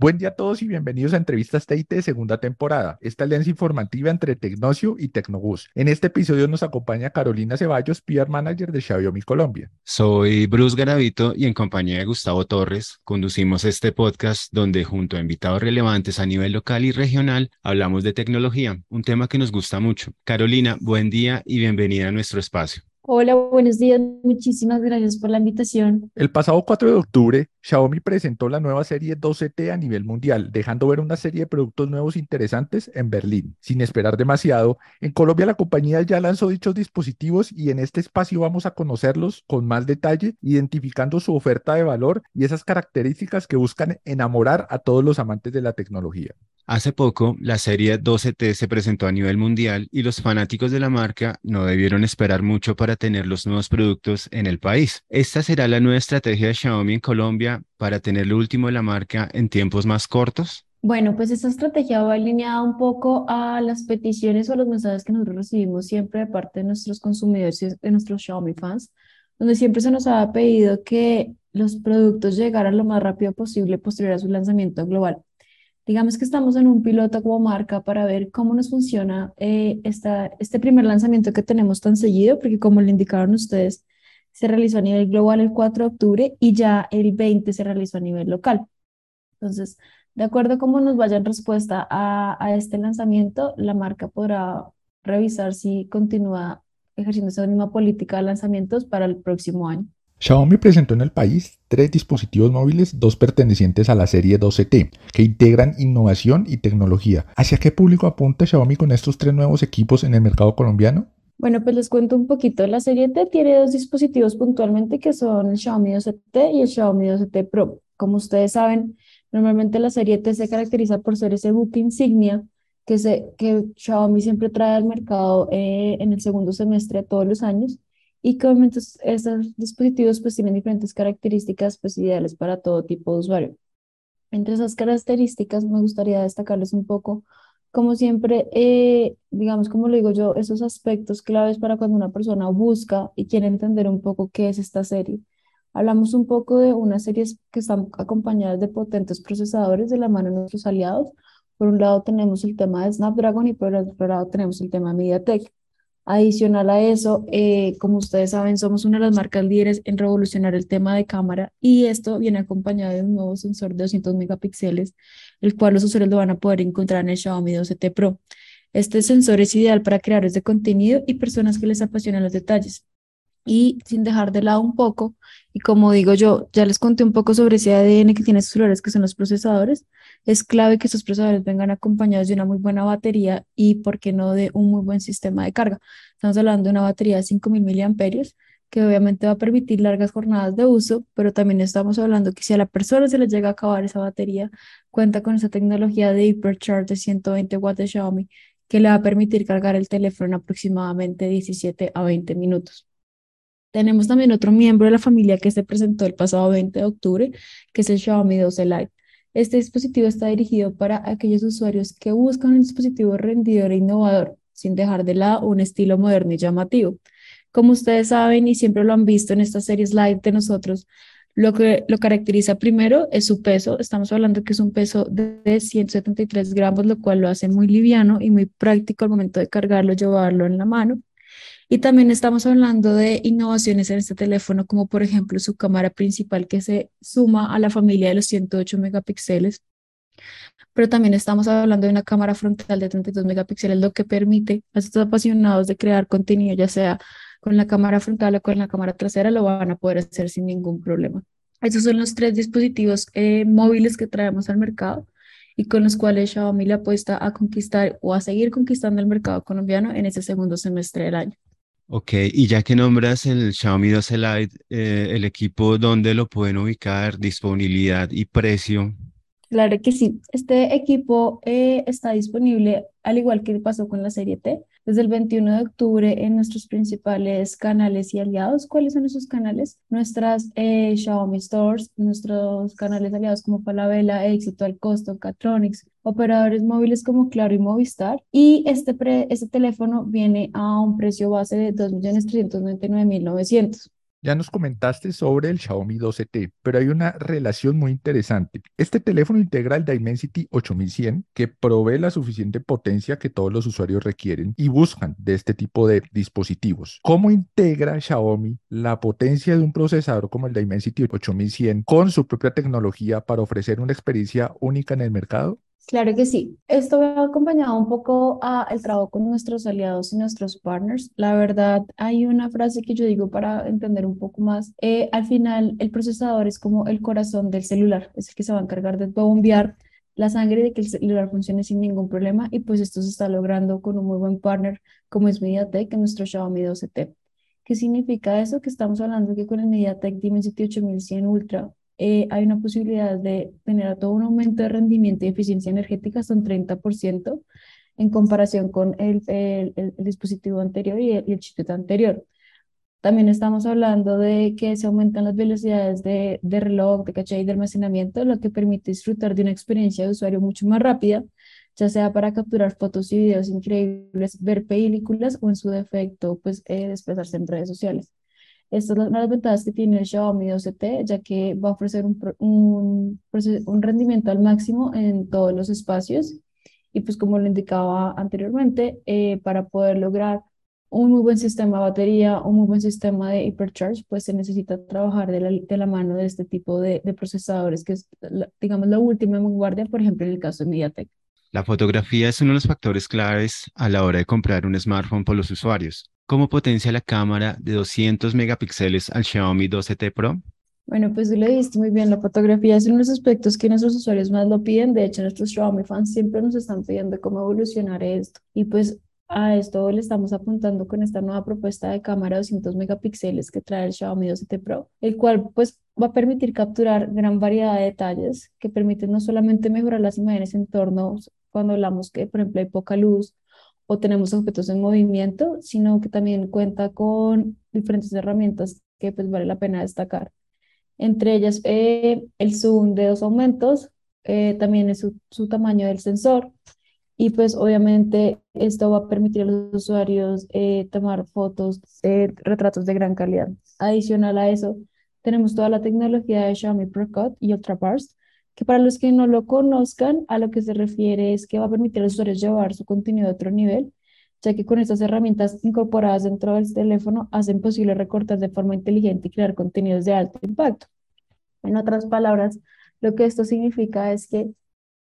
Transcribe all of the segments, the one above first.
Buen día a todos y bienvenidos a Entrevistas TIT segunda temporada, esta alianza informativa entre Tecnocio y Tecnobús. En este episodio nos acompaña Carolina Ceballos, PR Manager de Xiaomi Colombia. Soy Bruce Garavito y en compañía de Gustavo Torres conducimos este podcast donde junto a invitados relevantes a nivel local y regional hablamos de tecnología, un tema que nos gusta mucho. Carolina, buen día y bienvenida a nuestro espacio. Hola, buenos días. Muchísimas gracias por la invitación. El pasado 4 de octubre, Xiaomi presentó la nueva serie 12T a nivel mundial, dejando ver una serie de productos nuevos interesantes en Berlín. Sin esperar demasiado, en Colombia la compañía ya lanzó dichos dispositivos y en este espacio vamos a conocerlos con más detalle, identificando su oferta de valor y esas características que buscan enamorar a todos los amantes de la tecnología. Hace poco, la serie 12T se presentó a nivel mundial y los fanáticos de la marca no debieron esperar mucho para tener los nuevos productos en el país. Esta será la nueva estrategia de Xiaomi en Colombia para tener lo último de la marca en tiempos más cortos. Bueno, pues esta estrategia va alineada un poco a las peticiones o los mensajes que nosotros recibimos siempre de parte de nuestros consumidores y de nuestros Xiaomi fans, donde siempre se nos ha pedido que los productos llegaran lo más rápido posible posterior a su lanzamiento global. Digamos que estamos en un piloto como marca para ver cómo nos funciona eh, esta, este primer lanzamiento que tenemos tan seguido, porque como le indicaron ustedes, se realizó a nivel global el 4 de octubre y ya el 20 se realizó a nivel local. Entonces, de acuerdo a cómo nos vaya en respuesta a, a este lanzamiento, la marca podrá revisar si continúa ejerciendo esa misma política de lanzamientos para el próximo año. Xiaomi presentó en el país tres dispositivos móviles, dos pertenecientes a la serie 12T, que integran innovación y tecnología. ¿Hacia qué público apunta Xiaomi con estos tres nuevos equipos en el mercado colombiano? Bueno, pues les cuento un poquito. La serie T tiene dos dispositivos puntualmente que son el Xiaomi 12T y el Xiaomi 12T Pro. Como ustedes saben, normalmente la serie T se caracteriza por ser ese buque insignia que, se, que Xiaomi siempre trae al mercado eh, en el segundo semestre de todos los años y que obviamente estos dispositivos pues tienen diferentes características pues ideales para todo tipo de usuario. Entre esas características me gustaría destacarles un poco, como siempre, eh, digamos, como lo digo yo, esos aspectos claves para cuando una persona busca y quiere entender un poco qué es esta serie. Hablamos un poco de unas series que están acompañadas de potentes procesadores de la mano de nuestros aliados. Por un lado tenemos el tema de Snapdragon y por el otro lado tenemos el tema de MediaTek. Adicional a eso, eh, como ustedes saben, somos una de las marcas líderes en revolucionar el tema de cámara y esto viene acompañado de un nuevo sensor de 200 megapíxeles, el cual los usuarios lo van a poder encontrar en el Xiaomi 12T Pro. Este sensor es ideal para creadores de contenido y personas que les apasionan los detalles. Y sin dejar de lado un poco, y como digo yo, ya les conté un poco sobre ese ADN que tienen estos celulares que son los procesadores, es clave que estos procesadores vengan acompañados de una muy buena batería y, ¿por qué no, de un muy buen sistema de carga? Estamos hablando de una batería de 5.000 miliamperios que obviamente va a permitir largas jornadas de uso, pero también estamos hablando que si a la persona se le llega a acabar esa batería, cuenta con esa tecnología de Hypercharge de 120 watts de Xiaomi que le va a permitir cargar el teléfono en aproximadamente 17 a 20 minutos. Tenemos también otro miembro de la familia que se presentó el pasado 20 de octubre, que es el Xiaomi 12 Lite. Este dispositivo está dirigido para aquellos usuarios que buscan un dispositivo rendidor e innovador, sin dejar de lado un estilo moderno y llamativo. Como ustedes saben y siempre lo han visto en estas series live de nosotros, lo que lo caracteriza primero es su peso. Estamos hablando que es un peso de 173 gramos, lo cual lo hace muy liviano y muy práctico al momento de cargarlo, llevarlo en la mano. Y también estamos hablando de innovaciones en este teléfono, como por ejemplo su cámara principal que se suma a la familia de los 108 megapíxeles. Pero también estamos hablando de una cámara frontal de 32 megapíxeles, lo que permite a estos apasionados de crear contenido, ya sea con la cámara frontal o con la cámara trasera, lo van a poder hacer sin ningún problema. Esos son los tres dispositivos eh, móviles que traemos al mercado y con los cuales Xiaomi le apuesta a conquistar o a seguir conquistando el mercado colombiano en ese segundo semestre del año. Ok, y ya que nombras el Xiaomi 12 Lite, eh, el equipo, ¿dónde lo pueden ubicar? Disponibilidad y precio. Claro que sí. Este equipo eh, está disponible, al igual que pasó con la serie T, desde el 21 de octubre en nuestros principales canales y aliados. ¿Cuáles son esos canales? Nuestras eh, Xiaomi Stores, nuestros canales aliados como Falabella, Éxito, Al Costo, Catronics, operadores móviles como Claro y Movistar. Y este, este teléfono viene a un precio base de 2.399.900. Ya nos comentaste sobre el Xiaomi 12T, pero hay una relación muy interesante. Este teléfono integra el Dimensity 8100 que provee la suficiente potencia que todos los usuarios requieren y buscan de este tipo de dispositivos. ¿Cómo integra Xiaomi la potencia de un procesador como el Dimensity 8100 con su propia tecnología para ofrecer una experiencia única en el mercado? Claro que sí. Esto ha acompañado un poco a el trabajo con nuestros aliados y nuestros partners. La verdad, hay una frase que yo digo para entender un poco más. Eh, al final, el procesador es como el corazón del celular, es el que se va a encargar de bombear la sangre de que el celular funcione sin ningún problema y pues esto se está logrando con un muy buen partner como es MediaTek en nuestro Xiaomi 12T. ¿Qué significa eso? Que estamos hablando que con el MediaTek Dimensity 8100 Ultra eh, hay una posibilidad de tener todo un aumento de rendimiento y eficiencia energética hasta un 30% en comparación con el, el, dispositivo anterior y el, chip anterior. También estamos hablando de que se aumentan las velocidades de, de reloj, de caché y de almacenamiento, lo que permite disfrutar de una experiencia de usuario mucho más rápida, ya sea para capturar fotos y videos increíbles, ver películas o en su defecto, pues eh, desplazarse en redes sociales. Estas son las ventajas que tiene el Xiaomi 12T, ya que va a ofrecer un, un, un rendimiento al máximo en todos los espacios. Y pues como lo indicaba anteriormente, eh, para poder lograr un muy buen sistema de batería, un muy buen sistema de hypercharge, pues se necesita trabajar de la, de la mano de este tipo de, de procesadores, que es, digamos, la última vanguardia, por ejemplo, en el caso de MediaTek. La fotografía es uno de los factores claves a la hora de comprar un smartphone por los usuarios. ¿Cómo potencia la cámara de 200 megapíxeles al Xiaomi 12T Pro? Bueno, pues tú le diste muy bien, la fotografía es uno de los aspectos que nuestros usuarios más lo piden, de hecho nuestros Xiaomi fans siempre nos están pidiendo cómo evolucionar esto y pues a esto le estamos apuntando con esta nueva propuesta de cámara de 200 megapíxeles que trae el Xiaomi 12T Pro, el cual pues va a permitir capturar gran variedad de detalles que permiten no solamente mejorar las imágenes en torno cuando hablamos que por ejemplo hay poca luz o tenemos objetos en movimiento, sino que también cuenta con diferentes herramientas que pues vale la pena destacar. Entre ellas eh, el zoom de dos aumentos, eh, también es su, su, tamaño del sensor y pues obviamente esto va a permitir a los usuarios eh, tomar fotos, retratos de gran calidad. Adicional a eso, tenemos toda la tecnología de Xiaomi ProCut y UltraBurst, que para los que no lo conozcan, a lo que se refiere es que va a permitir a los usuarios llevar su contenido a otro nivel, ya que con estas herramientas incorporadas dentro del teléfono hacen posible recortar de forma inteligente y crear contenidos de alto impacto. En otras palabras, lo que esto significa es que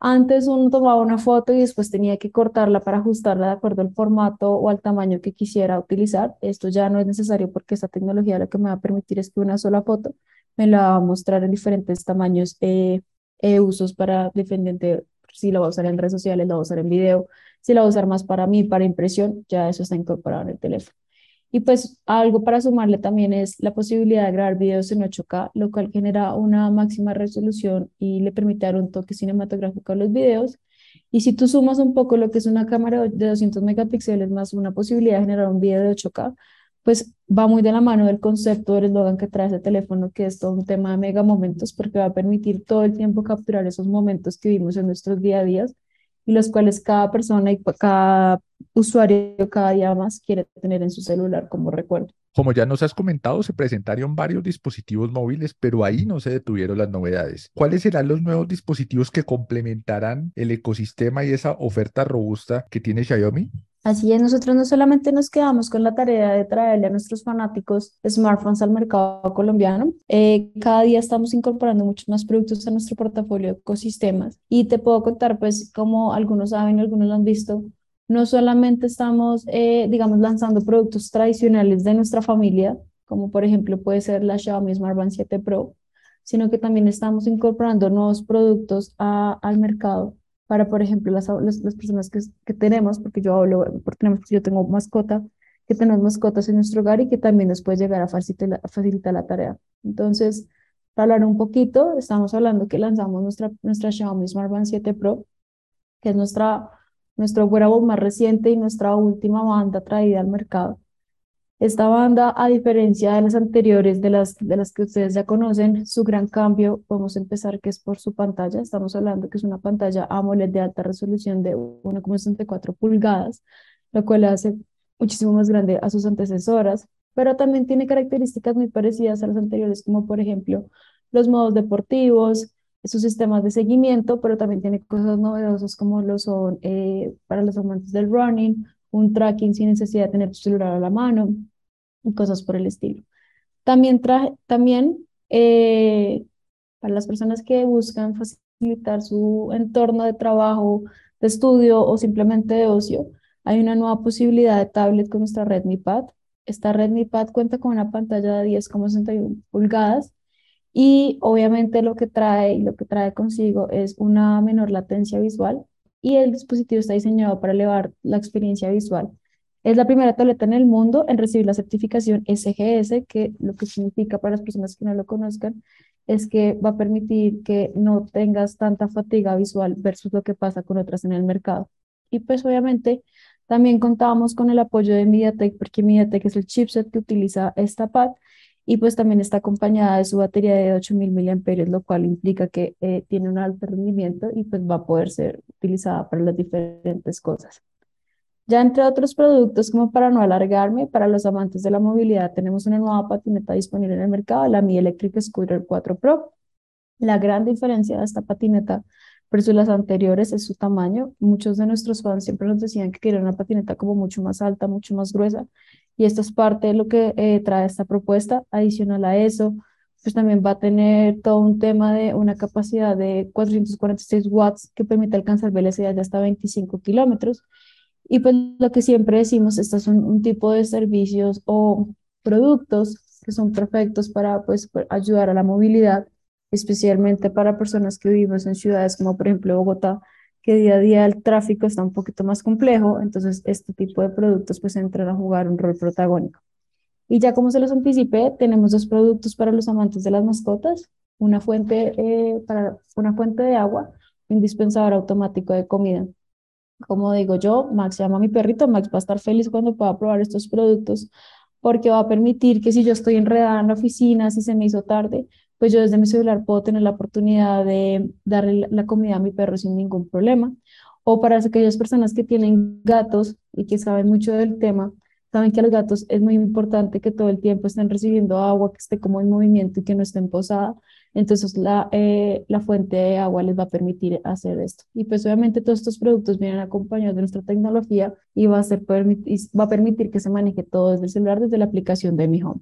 antes uno tomaba una foto y después tenía que cortarla para ajustarla de acuerdo al formato o al tamaño que quisiera utilizar. Esto ya no es necesario porque esta tecnología lo que me va a permitir es que una sola foto me la va a mostrar en diferentes tamaños eh, eh, usos para dependiente si lo va a usar en redes sociales, lo va a usar en video, si lo va a usar más para mí, para impresión, ya eso está incorporado en el teléfono. Y pues algo para sumarle también es la posibilidad de grabar videos en 8K, lo cual genera una máxima resolución y le permite dar un toque cinematográfico a los videos. Y si tú sumas un poco lo que es una cámara de 200 megapíxeles más una posibilidad de generar un video de 8K, pues va muy de la mano del concepto del eslogan que trae ese teléfono, que es todo un tema de mega momentos, porque va a permitir todo el tiempo capturar esos momentos que vivimos en nuestros día a día y los cuales cada persona y cada usuario cada día más quiere tener en su celular como recuerdo. Como ya nos has comentado, se presentaron varios dispositivos móviles, pero ahí no se detuvieron las novedades. ¿Cuáles serán los nuevos dispositivos que complementarán el ecosistema y esa oferta robusta que tiene Xiaomi? Así es, nosotros no solamente nos quedamos con la tarea de traerle a nuestros fanáticos smartphones al mercado colombiano, eh, cada día estamos incorporando muchos más productos a nuestro portafolio de ecosistemas. Y te puedo contar, pues como algunos saben, algunos lo han visto, no solamente estamos, eh, digamos, lanzando productos tradicionales de nuestra familia, como por ejemplo puede ser la Xiaomi Smart Band 7 Pro, sino que también estamos incorporando nuevos productos al mercado para, por ejemplo, las, las, personas que, que, tenemos, porque yo hablo, porque tenemos, yo tengo mascota, que tenemos mascotas en nuestro hogar y que también nos puede llegar a facilitar, a facilitar la tarea. Entonces, para hablar un poquito, estamos hablando que lanzamos nuestra, nuestra Xiaomi Smart Band 7 Pro, que es nuestra, nuestro wearable más reciente y nuestra última banda traída al mercado. Esta banda, a diferencia de las anteriores, de las, de las que ustedes ya conocen, su gran cambio, podemos empezar que es por su pantalla. Estamos hablando que es una pantalla AMOLED de alta resolución de 1,64 pulgadas, lo cual hace muchísimo más grande a sus antecesoras. pero también tiene características muy parecidas a las anteriores, como por ejemplo los modos deportivos, sus sistemas de seguimiento, pero también tiene cosas novedosas como lo son eh, para los amantes del running, un tracking sin necesidad de tener tu celular a la mano y cosas por el estilo. También, traje, también eh, para las personas que buscan facilitar su entorno de trabajo, de estudio o simplemente de ocio, hay una nueva posibilidad de tablet con nuestra Redmi Pad. Esta Redmi Pad cuenta con una pantalla de 10,61 pulgadas y obviamente lo que trae y lo que trae consigo es una menor latencia visual y el dispositivo está diseñado para elevar la experiencia visual. Es la primera tableta en el mundo en recibir la certificación SGS, que lo que significa para las personas que no lo conozcan es que va a permitir que no tengas tanta fatiga visual versus lo que pasa con otras en el mercado. Y pues obviamente también contábamos con el apoyo de MediaTek, porque MediaTek es el chipset que utiliza esta pad y pues también está acompañada de su batería de 8000 mAh, lo cual implica que eh, tiene un alto rendimiento y pues va a poder ser utilizada para las diferentes cosas. Ya entre otros productos, como para no alargarme, para los amantes de la movilidad, tenemos una nueva patineta disponible en el mercado, la Mi Electric Scooter 4 Pro. La gran diferencia de esta patineta versus las anteriores es su tamaño. Muchos de nuestros fans siempre nos decían que querían una patineta como mucho más alta, mucho más gruesa, y esto es parte de lo que eh, trae esta propuesta. Adicional a eso, pues también va a tener todo un tema de una capacidad de 446 watts que permite alcanzar velocidad de hasta 25 kilómetros. Y pues lo que siempre decimos, estos son un tipo de servicios o productos que son perfectos para pues ayudar a la movilidad, especialmente para personas que vivimos en ciudades como por ejemplo Bogotá, que día a día el tráfico está un poquito más complejo, entonces este tipo de productos pues entran a jugar un rol protagónico. Y ya como se los anticipé, tenemos dos productos para los amantes de las mascotas, una fuente, eh, para, una fuente de agua, un dispensador automático de comida. Como digo yo, Max llama a mi perrito, Max va a estar feliz cuando pueda probar estos productos porque va a permitir que si yo estoy enredada en la oficina, si se me hizo tarde, pues yo desde mi celular puedo tener la oportunidad de darle la comida a mi perro sin ningún problema. O para aquellas personas que tienen gatos y que saben mucho del tema, saben que a los gatos es muy importante que todo el tiempo estén recibiendo agua, que esté como en movimiento y que no estén posada. Entonces la, eh, la fuente de agua les va a permitir hacer esto. Y pues obviamente todos estos productos vienen acompañados de nuestra tecnología y va a, ser, va a permitir que se maneje todo desde el celular, desde la aplicación de Mi Home.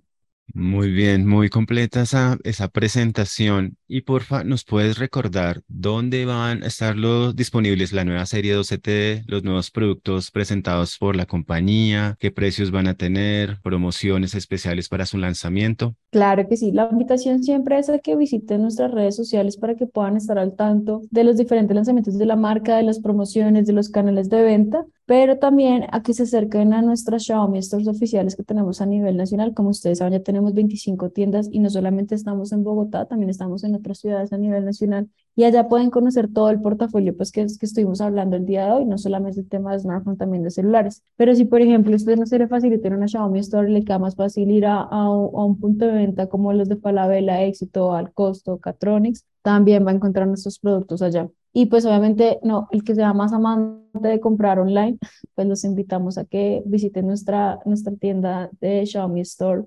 Muy bien, muy completa esa, esa presentación. Y porfa, ¿nos puedes recordar dónde van a estar los, disponibles la nueva serie 12T, los nuevos productos presentados por la compañía, qué precios van a tener, promociones especiales para su lanzamiento? Claro que sí, la invitación siempre es a que visiten nuestras redes sociales para que puedan estar al tanto de los diferentes lanzamientos de la marca, de las promociones, de los canales de venta pero también a que se acerquen a nuestras Xiaomi Stores oficiales que tenemos a nivel nacional. Como ustedes saben, ya tenemos 25 tiendas y no solamente estamos en Bogotá, también estamos en otras ciudades a nivel nacional y allá pueden conocer todo el portafolio pues que, que estuvimos hablando el día de hoy, no solamente el tema de smartphone, también de celulares. Pero si, por ejemplo, usted no se le facilita una Xiaomi Store, le queda más fácil ir a, a, un punto de venta como los de Falabella, Éxito, Al Costo, Catronics, también va a encontrar nuestros productos allá. Y pues obviamente, no, el que sea más amante de comprar online, pues los invitamos a que visiten nuestra, nuestra tienda de Xiaomi Store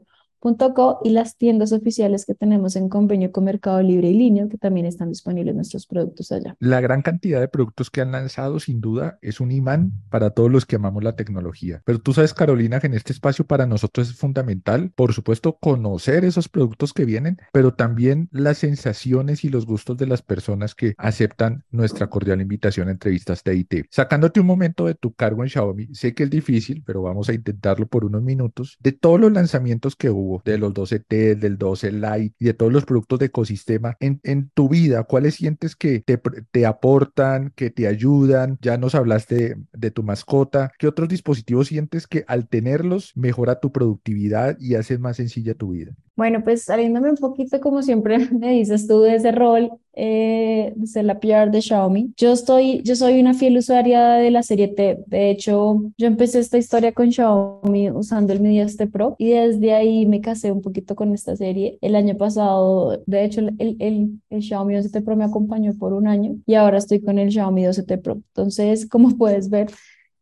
y las tiendas oficiales que tenemos en convenio con Mercado Libre y Línea, que también están disponibles nuestros productos allá. La gran cantidad de productos que han lanzado, sin duda, es un imán para todos los que amamos la tecnología. Pero tú sabes, Carolina, que en este espacio para nosotros es fundamental, por supuesto, conocer esos productos que vienen, pero también las sensaciones y los gustos de las personas que aceptan nuestra cordial invitación a entrevistas TIT. Sacándote un momento de tu cargo en Xiaomi, sé que es difícil, pero vamos a intentarlo por unos minutos, de todos los lanzamientos que hubo de los 12T, del 12 Lite y de todos los productos de ecosistema en, en tu vida, ¿cuáles sientes que te, te, aportan, que te ayudan? Ya nos hablaste de, de, tu mascota. ¿Qué otros dispositivos sientes que al tenerlos mejora tu productividad y hace más sencilla tu vida? Bueno, pues saliéndome un poquito, como siempre me dices tú, de ese rol eh, de la PR de Xiaomi, yo, estoy, yo soy una fiel usuaria de la serie T. De hecho, yo empecé esta historia con Xiaomi usando el 10T Pro y desde ahí me casé un poquito con esta serie. El año pasado, de hecho, el, el, el Xiaomi 12T Pro me acompañó por un año y ahora estoy con el Xiaomi 12T Pro. Entonces, como puedes ver,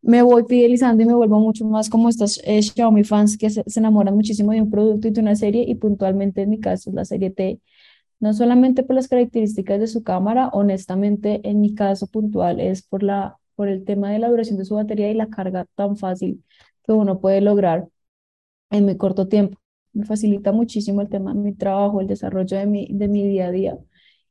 me voy fidelizando y me vuelvo mucho más como estos eh, Xiaomi fans que se, se, enamoran muchísimo de un producto y de una serie y puntualmente en mi caso la serie T, no solamente por las características de su cámara, honestamente en mi caso puntual es por, la, por el tema de la duración de su batería y la carga tan fácil que uno puede lograr en muy corto tiempo. Me facilita muchísimo el tema de mi trabajo, el desarrollo de mi, de mi día a día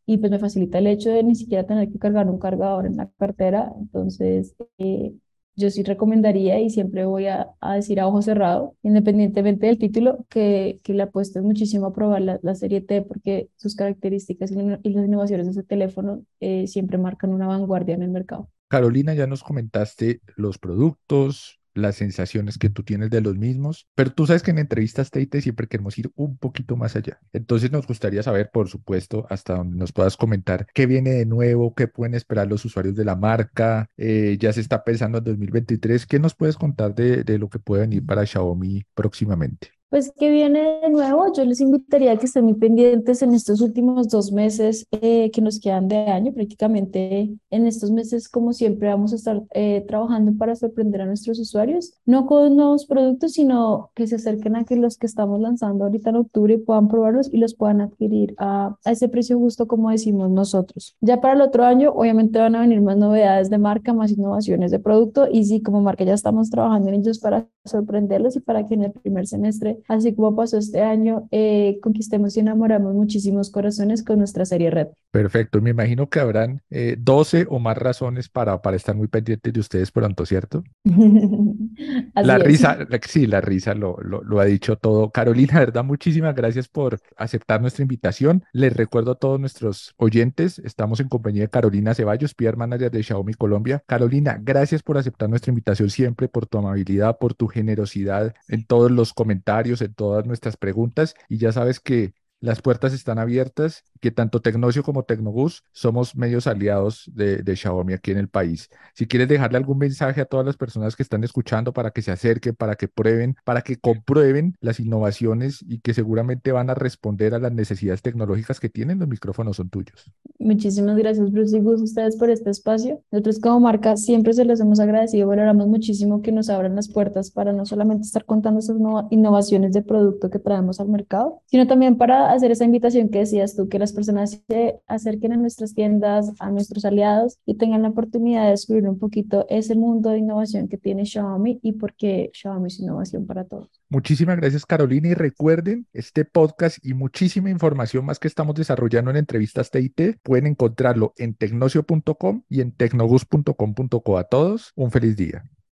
y pues me facilita el hecho de ni siquiera tener que cargar un cargador en la cartera. Entonces, eh, yo sí recomendaría y siempre voy a, a, decir a ojo cerrado, independientemente del título, que, que le apuesten muchísimo a probar la, la serie T porque sus características y, las innovaciones de ese teléfono eh, siempre marcan una vanguardia en el mercado. Carolina, ya nos comentaste los productos, las sensaciones que tú tienes de los mismos, pero tú sabes que en entrevistas TIT siempre queremos ir un poquito más allá. Entonces nos gustaría saber, por supuesto, hasta donde nos puedas comentar qué viene de nuevo, qué pueden esperar los usuarios de la marca, eh, ya se está pensando en 2023, ¿qué nos puedes contar de, de lo que puede venir para Xiaomi próximamente? Pues que viene de nuevo, yo les invitaría a que estén muy pendientes en estos últimos dos meses eh, que nos quedan de año. Prácticamente en estos meses, como siempre, vamos a estar eh, trabajando para sorprender a nuestros usuarios, no con nuevos productos, sino que se acerquen a que los que estamos lanzando ahorita en octubre puedan probarlos y los puedan adquirir a, a ese precio justo, como decimos nosotros. Ya para el otro año, obviamente van a venir más novedades de marca, más innovaciones de producto y sí, como marca ya estamos trabajando en ellos para sorprenderlos y para que en el primer semestre así como pasó este año, eh, conquistemos y enamoramos muchísimos corazones con nuestra serie Red. Perfecto, me imagino que habrán eh, 12 o más razones para, para estar muy pendientes de ustedes pronto, ¿cierto? la es. risa, sí, la risa lo, lo, lo, ha dicho todo. Carolina, verdad, muchísimas gracias por aceptar nuestra invitación. Les recuerdo a todos nuestros oyentes, estamos en compañía de Carolina Ceballos, PR Manager de Xiaomi Colombia. Carolina, gracias por aceptar nuestra invitación siempre, por tu amabilidad, por tu generosidad en todos los comentarios en todas nuestras preguntas y ya sabes que las puertas están abiertas, que tanto Tecnocio como Tecnobus somos medios aliados de, de, Xiaomi aquí en el país. Si quieres dejarle algún mensaje a todas las personas que están escuchando para que se acerquen, para que prueben, para que comprueben las innovaciones y que seguramente van a responder a las necesidades tecnológicas que tienen, los micrófonos son tuyos. Muchísimas gracias, Bruce y Gus, ustedes por este espacio. Nosotros como marca siempre se los hemos agradecido, valoramos muchísimo que nos abran las puertas para no solamente estar contando esas innovaciones de producto que traemos al mercado, sino también para hacer esa invitación que decías tú, que las personas se acerquen a nuestras tiendas, a nuestros aliados y tengan la oportunidad de descubrir un poquito ese mundo de innovación que tiene Xiaomi y por qué Xiaomi es innovación para todos. Muchísimas gracias Carolina y recuerden este podcast y muchísima información más que estamos desarrollando en entrevistas TIT pueden encontrarlo en tecnocio.com y en tecnobus.com.co. A todos, un feliz día.